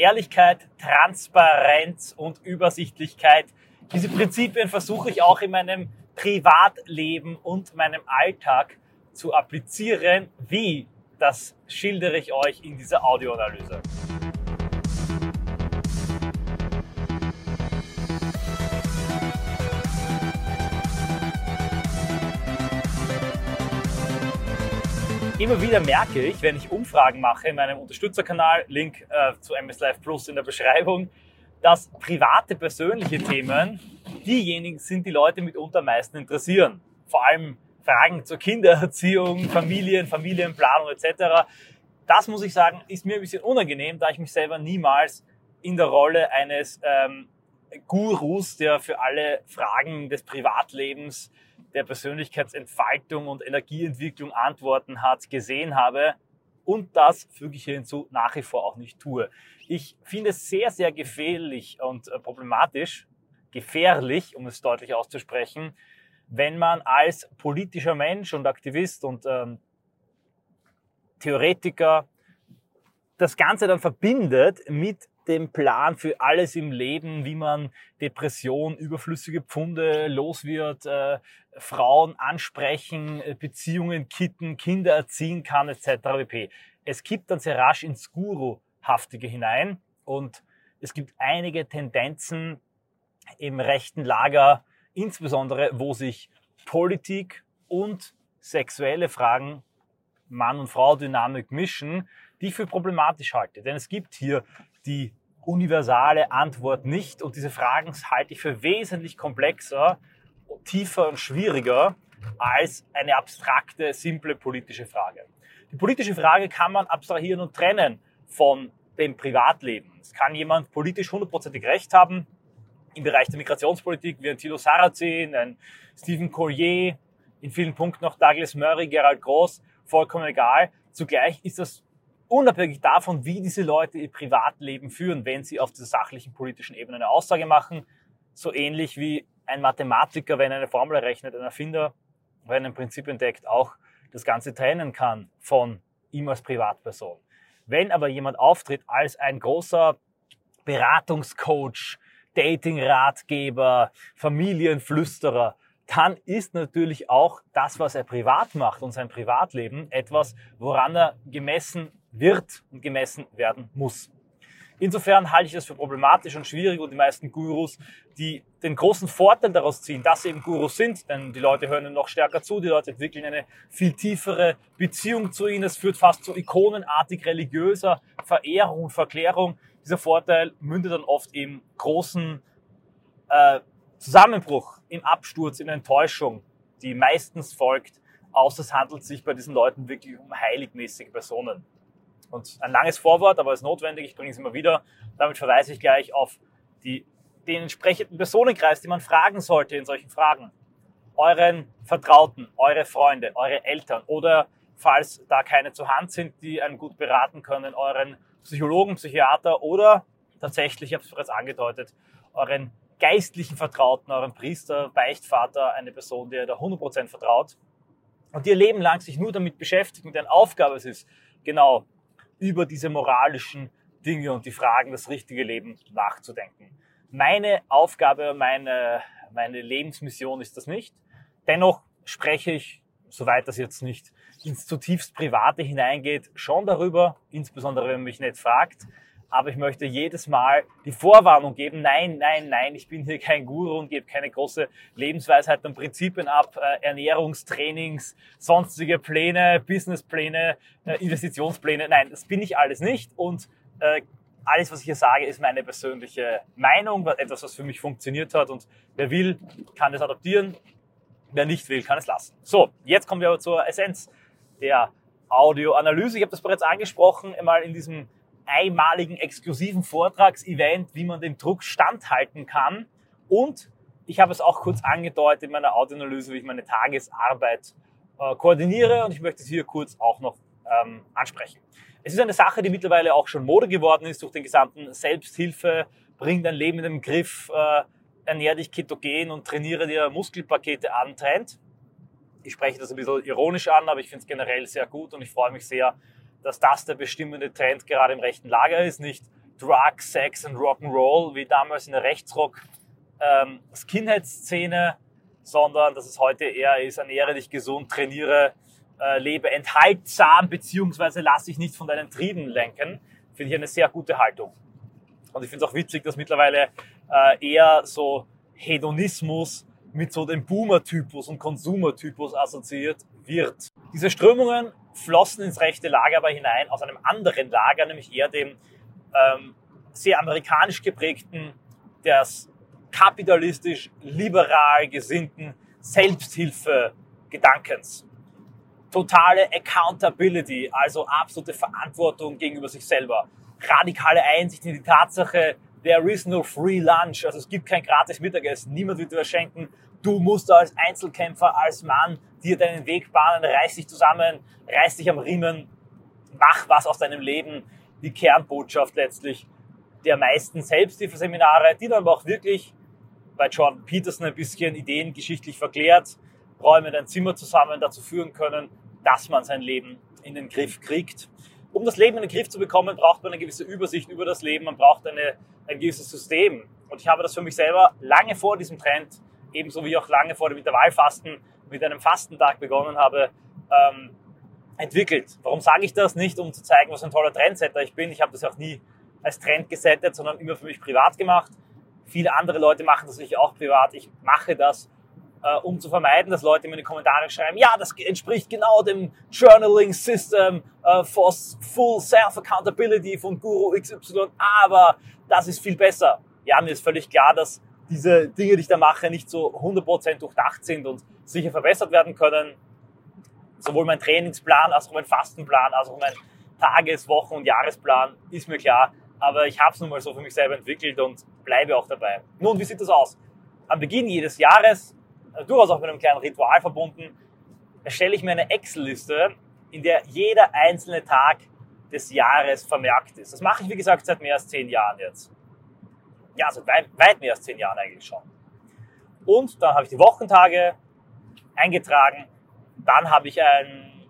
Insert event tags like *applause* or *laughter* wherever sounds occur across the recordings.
Ehrlichkeit, Transparenz und Übersichtlichkeit. Diese Prinzipien versuche ich auch in meinem Privatleben und meinem Alltag zu applizieren. Wie? Das schildere ich euch in dieser Audioanalyse. Immer wieder merke ich, wenn ich Umfragen mache in meinem Unterstützerkanal, Link äh, zu MS Live Plus in der Beschreibung, dass private, persönliche Themen diejenigen sind, die Leute mitunter am meisten interessieren. Vor allem Fragen zur Kindererziehung, Familien, Familienplanung etc. Das muss ich sagen, ist mir ein bisschen unangenehm, da ich mich selber niemals in der Rolle eines ähm, Gurus, der für alle Fragen des Privatlebens der Persönlichkeitsentfaltung und Energieentwicklung Antworten hat, gesehen habe und das füge ich hier hinzu nach wie vor auch nicht tue. Ich finde es sehr, sehr gefährlich und äh, problematisch, gefährlich, um es deutlich auszusprechen, wenn man als politischer Mensch und Aktivist und ähm, Theoretiker das Ganze dann verbindet mit dem Plan für alles im Leben, wie man Depression, überflüssige Pfunde los wird, äh, Frauen ansprechen, äh, Beziehungen kitten, Kinder erziehen kann, etc. pp. Es kippt dann sehr rasch ins Guru-haftige hinein und es gibt einige Tendenzen im rechten Lager, insbesondere wo sich Politik und sexuelle Fragen Mann- und Frau-Dynamik mischen, die ich für problematisch halte. Denn es gibt hier die universale Antwort nicht. Und diese Fragen halte ich für wesentlich komplexer, tiefer und schwieriger als eine abstrakte, simple politische Frage. Die politische Frage kann man abstrahieren und trennen von dem Privatleben. Es kann jemand politisch hundertprozentig recht haben im Bereich der Migrationspolitik, wie ein Thilo Sarrazin, ein Stephen Collier, in vielen Punkten noch Douglas Murray, Gerald Gross, vollkommen egal. Zugleich ist das unabhängig davon, wie diese Leute ihr Privatleben führen, wenn sie auf dieser sachlichen politischen Ebene eine Aussage machen, so ähnlich wie ein Mathematiker, wenn er eine Formel errechnet, ein Erfinder, wenn er ein Prinzip entdeckt, auch das Ganze trennen kann von ihm als Privatperson. Wenn aber jemand auftritt als ein großer Beratungscoach, Dating-Ratgeber, Familienflüsterer, dann ist natürlich auch das, was er privat macht und sein Privatleben etwas, woran er gemessen wird und gemessen werden muss. Insofern halte ich das für problematisch und schwierig und die meisten Gurus, die den großen Vorteil daraus ziehen, dass sie eben Gurus sind, denn die Leute hören ihnen noch stärker zu, die Leute entwickeln eine viel tiefere Beziehung zu ihnen, es führt fast zu ikonenartig religiöser Verehrung und Verklärung. Dieser Vorteil mündet dann oft im großen äh, Zusammenbruch, im Absturz, in Enttäuschung, die meistens folgt, außer es handelt sich bei diesen Leuten wirklich um heiligmäßige Personen. Und ein langes Vorwort, aber es ist notwendig, ich bringe es immer wieder. Damit verweise ich gleich auf die, den entsprechenden Personenkreis, den man fragen sollte in solchen Fragen. Euren Vertrauten, eure Freunde, eure Eltern oder falls da keine zur Hand sind, die einen gut beraten können, euren Psychologen, Psychiater oder tatsächlich, ich habe es bereits angedeutet, euren geistlichen Vertrauten, euren Priester, Beichtvater, eine Person, der da 100% vertraut und ihr Leben lang sich nur damit beschäftigt und deren Aufgabe es ist, genau über diese moralischen Dinge und die Fragen das richtige Leben nachzudenken. Meine Aufgabe, meine, meine Lebensmission ist das nicht. Dennoch spreche ich, soweit das jetzt nicht ins zutiefst Private hineingeht, schon darüber, insbesondere wenn man mich nicht fragt aber ich möchte jedes Mal die Vorwarnung geben, nein, nein, nein, ich bin hier kein Guru und gebe keine große Lebensweisheit und Prinzipien ab, äh, Ernährungstrainings, sonstige Pläne, Businesspläne, äh, Investitionspläne. Nein, das bin ich alles nicht und äh, alles, was ich hier sage, ist meine persönliche Meinung, etwas, was für mich funktioniert hat und wer will, kann es adoptieren, wer nicht will, kann es lassen. So, jetzt kommen wir aber zur Essenz der Audioanalyse. Ich habe das bereits angesprochen, einmal in diesem einmaligen exklusiven Vortragsevent, wie man dem Druck standhalten kann. Und ich habe es auch kurz angedeutet in meiner Audioanalyse, wie ich meine Tagesarbeit äh, koordiniere und ich möchte es hier kurz auch noch ähm, ansprechen. Es ist eine Sache, die mittlerweile auch schon Mode geworden ist durch den gesamten Selbsthilfe, bring dein Leben in den Griff, äh, ernähr dich ketogen und trainiere dir Muskelpakete an Trend. Ich spreche das ein bisschen ironisch an, aber ich finde es generell sehr gut und ich freue mich sehr, dass das der bestimmende Trend gerade im rechten Lager ist. Nicht Drug, Sex und Rock'n'Roll wie damals in der Rechtsrock ähm, sondern dass es heute eher ist, ernähre dich gesund, trainiere, äh, lebe enthaltsam, beziehungsweise lass dich nicht von deinen Trieben lenken, finde ich eine sehr gute Haltung. Und ich finde es auch witzig, dass mittlerweile äh, eher so Hedonismus mit so dem Boomer-Typus und Konsumer-Typus assoziiert wird. Diese Strömungen flossen ins rechte Lager aber hinein aus einem anderen Lager, nämlich eher dem ähm, sehr amerikanisch geprägten, des kapitalistisch liberal gesinnten Selbsthilfe-Gedankens. Totale Accountability, also absolute Verantwortung gegenüber sich selber. Radikale Einsicht in die Tatsache, there is no free lunch, also es gibt kein gratis Mittagessen, niemand wird dir was schenken. Du musst als Einzelkämpfer, als Mann dir deinen Weg bahnen, reiß dich zusammen, reiß dich am Riemen, mach was aus deinem Leben. Die Kernbotschaft letztlich der meisten Selbsthilfeseminare, die dann aber auch wirklich bei Jordan Peterson ein bisschen ideengeschichtlich verklärt, Räume dein Zimmer zusammen dazu führen können, dass man sein Leben in den Griff kriegt. Um das Leben in den Griff zu bekommen, braucht man eine gewisse Übersicht über das Leben, man braucht eine, ein gewisses System. Und ich habe das für mich selber lange vor diesem Trend, ebenso wie auch lange vor dem Intervallfasten, mit einem Fastentag begonnen habe, ähm, entwickelt. Warum sage ich das? Nicht, um zu zeigen, was ein toller Trendsetter ich bin. Ich habe das auch nie als Trend gesettet, sondern immer für mich privat gemacht. Viele andere Leute machen das natürlich auch privat. Ich mache das, äh, um zu vermeiden, dass Leute mir in die Kommentare schreiben, ja, das entspricht genau dem Journaling System äh, for Full Self-Accountability von Guru XY, aber das ist viel besser. Ja, mir ist völlig klar, dass diese Dinge, die ich da mache, nicht so 100% durchdacht sind und sicher verbessert werden können. Sowohl mein Trainingsplan als auch mein Fastenplan, als auch mein Tages-, Wochen- und Jahresplan ist mir klar, aber ich habe es nun mal so für mich selber entwickelt und bleibe auch dabei. Nun, wie sieht das aus? Am Beginn jedes Jahres, äh, durchaus auch mit einem kleinen Ritual verbunden, erstelle ich mir eine Excel-Liste, in der jeder einzelne Tag des Jahres vermerkt ist. Das mache ich, wie gesagt, seit mehr als zehn Jahren jetzt. Ja, seit weit, weit mehr als zehn Jahren eigentlich schon. Und dann habe ich die Wochentage eingetragen. Dann habe ich ein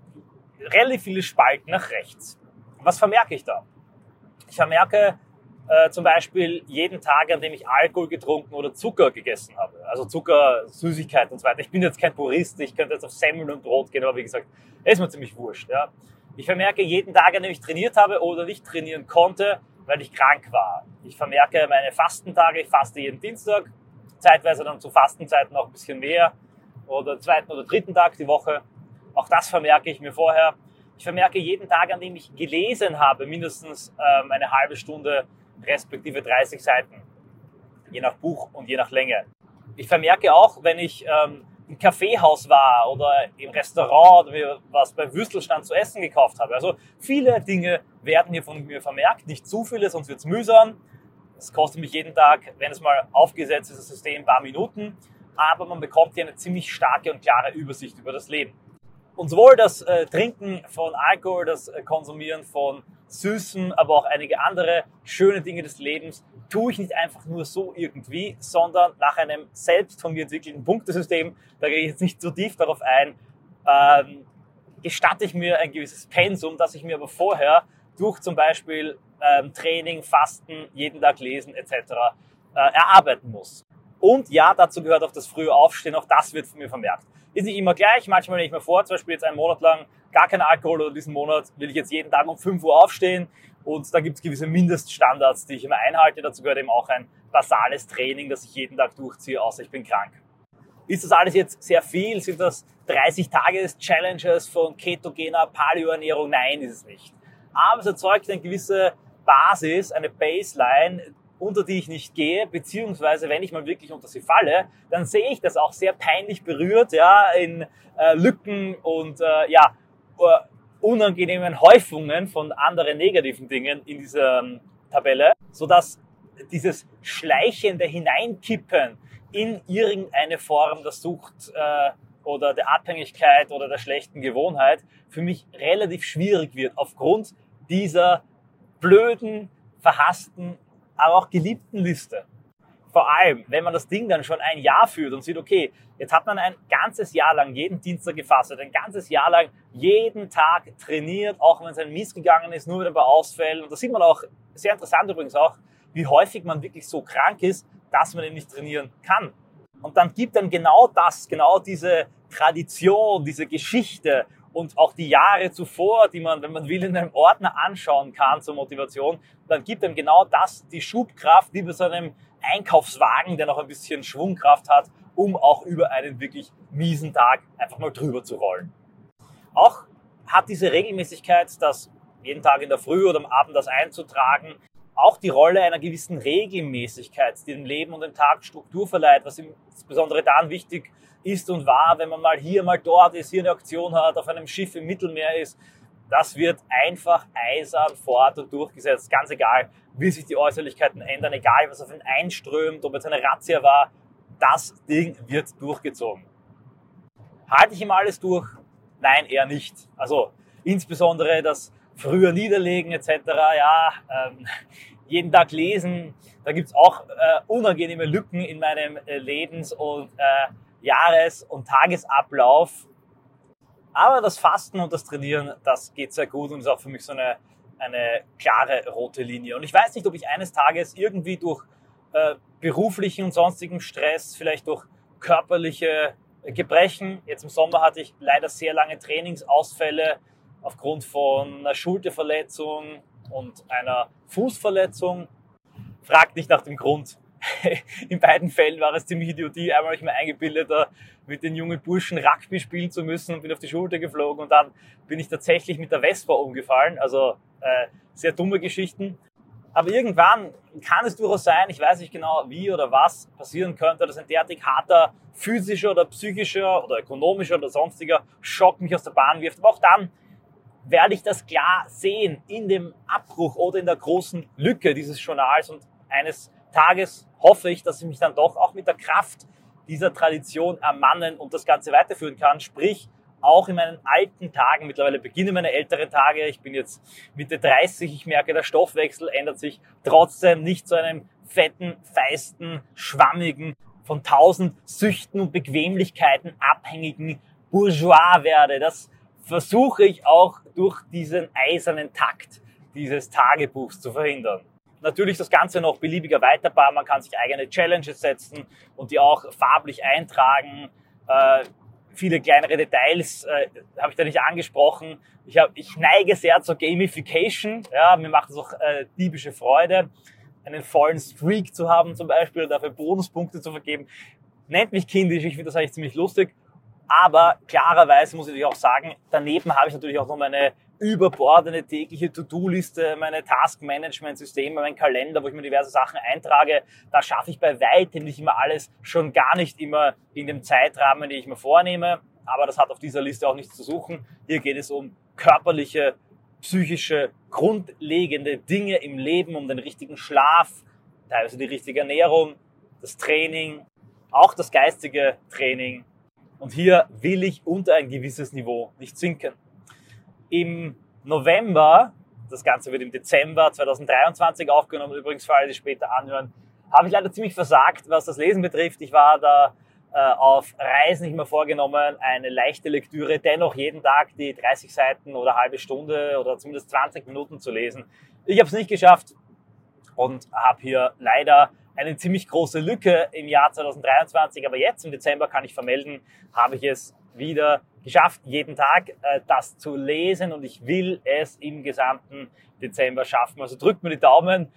relativ viele Spalten nach rechts. Was vermerke ich da? Ich vermerke äh, zum Beispiel jeden Tag, an dem ich Alkohol getrunken oder Zucker gegessen habe. Also Zucker, Süßigkeit und so weiter. Ich bin jetzt kein Purist, ich könnte jetzt auf Semmeln und Brot gehen, aber wie gesagt, ist mir ziemlich wurscht. Ja. Ich vermerke jeden Tag, an dem ich trainiert habe oder nicht trainieren konnte, weil ich krank war. Ich vermerke meine Fastentage, ich faste jeden Dienstag, zeitweise dann zu Fastenzeiten noch ein bisschen mehr oder zweiten oder dritten Tag die Woche. Auch das vermerke ich mir vorher. Ich vermerke jeden Tag, an dem ich gelesen habe, mindestens ähm, eine halbe Stunde respektive 30 Seiten, je nach Buch und je nach Länge. Ich vermerke auch, wenn ich ähm, im Kaffeehaus war oder im Restaurant oder mir was beim Würstelstand zu essen gekauft habe. Also viele Dinge werden hier von mir vermerkt, nicht zu viele, sonst wird es mühsam. Es kostet mich jeden Tag, wenn es mal aufgesetzt ist, das System ein paar Minuten, aber man bekommt hier eine ziemlich starke und klare Übersicht über das Leben. Und sowohl das äh, Trinken von Alkohol, das äh, Konsumieren von Süßen, aber auch einige andere schöne Dinge des Lebens tue ich nicht einfach nur so irgendwie, sondern nach einem selbst von mir entwickelten Punktesystem, da gehe ich jetzt nicht so tief darauf ein, ähm, gestatte ich mir ein gewisses Pensum, das ich mir aber vorher durch zum Beispiel ähm, Training, Fasten, jeden Tag lesen etc. Äh, erarbeiten muss. Und ja, dazu gehört auch das frühe Aufstehen, auch das wird von mir vermerkt. Ist nicht immer gleich, manchmal nehme ich mir vor, zum Beispiel jetzt einen Monat lang gar kein Alkohol oder diesen Monat will ich jetzt jeden Tag um 5 Uhr aufstehen und da gibt es gewisse Mindeststandards, die ich immer einhalte. Dazu gehört eben auch ein basales Training, das ich jeden Tag durchziehe, außer ich bin krank. Ist das alles jetzt sehr viel? Sind das 30 Tages-Challenges von ketogener Paleoernährung? Nein, ist es nicht. Aber es erzeugt eine gewisse Basis, eine Baseline, unter die ich nicht gehe, beziehungsweise wenn ich mal wirklich unter sie falle, dann sehe ich das auch sehr peinlich berührt, ja, in äh, Lücken und äh, ja, uh, unangenehmen Häufungen von anderen negativen Dingen in dieser ähm, Tabelle, so dass dieses schleichende Hineinkippen in irgendeine Form der Sucht äh, oder der Abhängigkeit oder der schlechten Gewohnheit für mich relativ schwierig wird aufgrund dieser blöden, verhassten aber auch geliebten Liste. Vor allem, wenn man das Ding dann schon ein Jahr führt und sieht, okay, jetzt hat man ein ganzes Jahr lang jeden Dienstag gefasst, ein ganzes Jahr lang jeden Tag trainiert, auch wenn es ein Mies gegangen ist, nur mit ein paar Ausfällen. Und da sieht man auch sehr interessant übrigens auch, wie häufig man wirklich so krank ist, dass man ihn nicht trainieren kann. Und dann gibt dann genau das, genau diese Tradition, diese Geschichte und auch die Jahre zuvor, die man, wenn man will, in einem Ordner anschauen kann zur Motivation, dann gibt einem genau das die Schubkraft, wie bei so einem Einkaufswagen, der noch ein bisschen Schwungkraft hat, um auch über einen wirklich miesen Tag einfach mal drüber zu rollen. Auch hat diese Regelmäßigkeit, das jeden Tag in der Früh oder am Abend das einzutragen, auch die Rolle einer gewissen Regelmäßigkeit, die dem Leben und dem Tag Struktur verleiht, was insbesondere dann wichtig ist und war, wenn man mal hier, mal dort ist, hier eine Aktion hat, auf einem Schiff im Mittelmeer ist. Das wird einfach eisern fort und durchgesetzt. Ganz egal, wie sich die Äußerlichkeiten ändern, egal was auf ihn einströmt, ob es eine Razzia war, das Ding wird durchgezogen. Halte ich ihm alles durch? Nein, eher nicht. Also insbesondere das früher niederlegen etc. Ja, ähm, jeden Tag lesen. Da gibt's auch äh, unangenehme Lücken in meinem äh, Lebens- und äh, Jahres- und Tagesablauf. Aber das Fasten und das Trainieren, das geht sehr gut und ist auch für mich so eine, eine klare rote Linie. Und ich weiß nicht, ob ich eines Tages irgendwie durch äh, beruflichen und sonstigen Stress, vielleicht durch körperliche Gebrechen, jetzt im Sommer hatte ich leider sehr lange Trainingsausfälle aufgrund von einer Schulterverletzung und einer Fußverletzung. Fragt nicht nach dem Grund. *laughs* in beiden Fällen war es ziemlich Idiotie. Einmal habe ich mir eingebildet, mit den jungen Burschen Rugby spielen zu müssen und bin auf die Schulter geflogen und dann bin ich tatsächlich mit der Vespa umgefallen. Also äh, sehr dumme Geschichten. Aber irgendwann kann es durchaus sein, ich weiß nicht genau wie oder was passieren könnte, dass ein derartig harter physischer oder psychischer oder ökonomischer oder sonstiger Schock mich aus der Bahn wirft. Aber auch dann werde ich das klar sehen in dem Abbruch oder in der großen Lücke dieses Journals und eines Tages hoffe ich, dass ich mich dann doch auch mit der Kraft dieser Tradition ermannen und das Ganze weiterführen kann. Sprich, auch in meinen alten Tagen, mittlerweile beginnen meine älteren Tage, ich bin jetzt Mitte 30, ich merke, der Stoffwechsel ändert sich trotzdem nicht zu einem fetten, feisten, schwammigen, von tausend Süchten und Bequemlichkeiten abhängigen Bourgeois werde. Das versuche ich auch durch diesen eisernen Takt dieses Tagebuchs zu verhindern natürlich das Ganze noch beliebiger erweiterbar. Man kann sich eigene Challenges setzen und die auch farblich eintragen. Äh, viele kleinere Details äh, habe ich da nicht angesprochen. Ich, hab, ich neige sehr zur Gamification. Ja, mir macht es auch äh, diebische Freude, einen vollen Streak zu haben zum Beispiel dafür Bonuspunkte zu vergeben. Nennt mich kindisch, ich finde das eigentlich ziemlich lustig. Aber klarerweise muss ich auch sagen, daneben habe ich natürlich auch noch meine überbordene tägliche To-Do-Liste, meine Task-Management-Systeme, mein Kalender, wo ich mir diverse Sachen eintrage. Da schaffe ich bei weitem nicht immer alles, schon gar nicht immer in dem Zeitrahmen, den ich mir vornehme. Aber das hat auf dieser Liste auch nichts zu suchen. Hier geht es um körperliche, psychische, grundlegende Dinge im Leben, um den richtigen Schlaf, teilweise die richtige Ernährung, das Training, auch das geistige Training. Und hier will ich unter ein gewisses Niveau nicht sinken im November, das Ganze wird im Dezember 2023 aufgenommen, übrigens für alle, die später anhören, habe ich leider ziemlich versagt, was das Lesen betrifft. Ich war da äh, auf Reisen nicht mehr vorgenommen, eine leichte Lektüre, dennoch jeden Tag die 30 Seiten oder halbe Stunde oder zumindest 20 Minuten zu lesen. Ich habe es nicht geschafft und habe hier leider eine ziemlich große Lücke im Jahr 2023, aber jetzt im Dezember kann ich vermelden, habe ich es wieder geschafft, jeden Tag äh, das zu lesen und ich will es im gesamten Dezember schaffen. Also drückt mir die Daumen,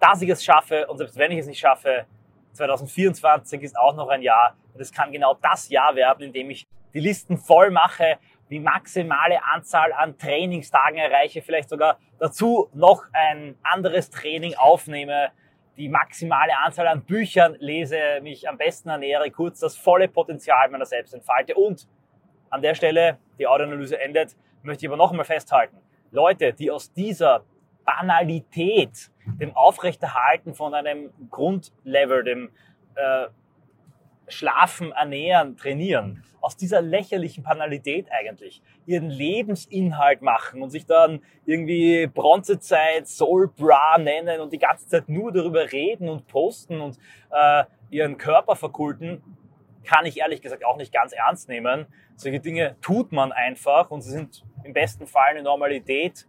dass ich es schaffe und selbst wenn ich es nicht schaffe, 2024 ist auch noch ein Jahr und es kann genau das Jahr werden, in dem ich die Listen voll mache, die maximale Anzahl an Trainingstagen erreiche, vielleicht sogar dazu noch ein anderes Training aufnehme, die maximale Anzahl an Büchern lese, mich am besten ernähre, kurz das volle Potenzial meiner selbst entfalte und an der Stelle, die Audioanalyse endet, möchte ich aber noch einmal festhalten. Leute, die aus dieser Banalität, dem Aufrechterhalten von einem Grundlevel, dem äh, Schlafen, Ernähren, Trainieren, aus dieser lächerlichen Banalität eigentlich ihren Lebensinhalt machen und sich dann irgendwie Bronzezeit, Soul Bra nennen und die ganze Zeit nur darüber reden und posten und äh, ihren Körper verkulten, kann ich ehrlich gesagt auch nicht ganz ernst nehmen. Solche Dinge tut man einfach und sie sind im besten Fall eine Normalität.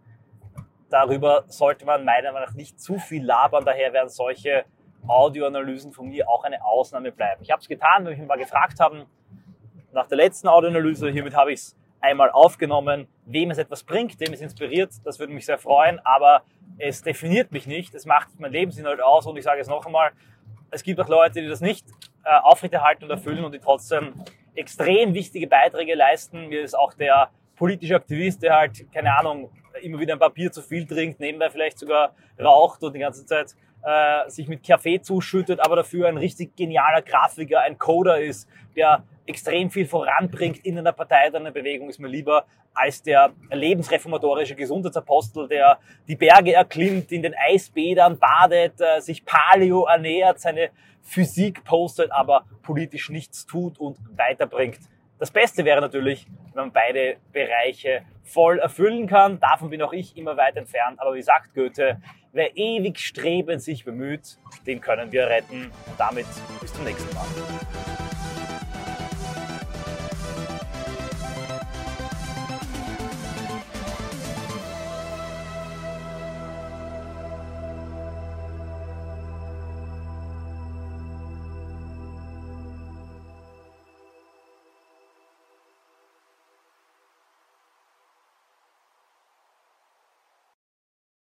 darüber sollte man meiner Meinung nach nicht zu viel labern. Daher werden solche Audioanalysen von mir auch eine Ausnahme bleiben. Ich habe es getan, wenn mich mal gefragt haben, nach der letzten Audioanalyse, hiermit habe ich es einmal aufgenommen, wem es etwas bringt, wem es inspiriert, das würde mich sehr freuen, aber es definiert mich nicht, es macht mein Lebensinhalt aus und ich sage es noch einmal, es gibt auch Leute, die das nicht aufrechterhalten und erfüllen und die trotzdem extrem wichtige Beiträge leisten. Mir ist auch der politische Aktivist, der halt, keine Ahnung, immer wieder ein Papier zu viel trinkt, nebenbei vielleicht sogar raucht und die ganze Zeit äh, sich mit Kaffee zuschüttet, aber dafür ein richtig genialer Grafiker, ein Coder ist, der extrem viel voranbringt in einer Partei oder einer Bewegung, ist mir lieber als der lebensreformatorische Gesundheitsapostel, der die Berge erklimmt, in den Eisbädern badet, äh, sich Paleo ernährt, seine Physik postet, aber politisch nichts tut und weiterbringt. Das Beste wäre natürlich, wenn man beide Bereiche voll erfüllen kann. Davon bin auch ich immer weit entfernt. Aber wie sagt Goethe, wer ewig strebend sich bemüht, den können wir retten. Und damit bis zum nächsten Mal.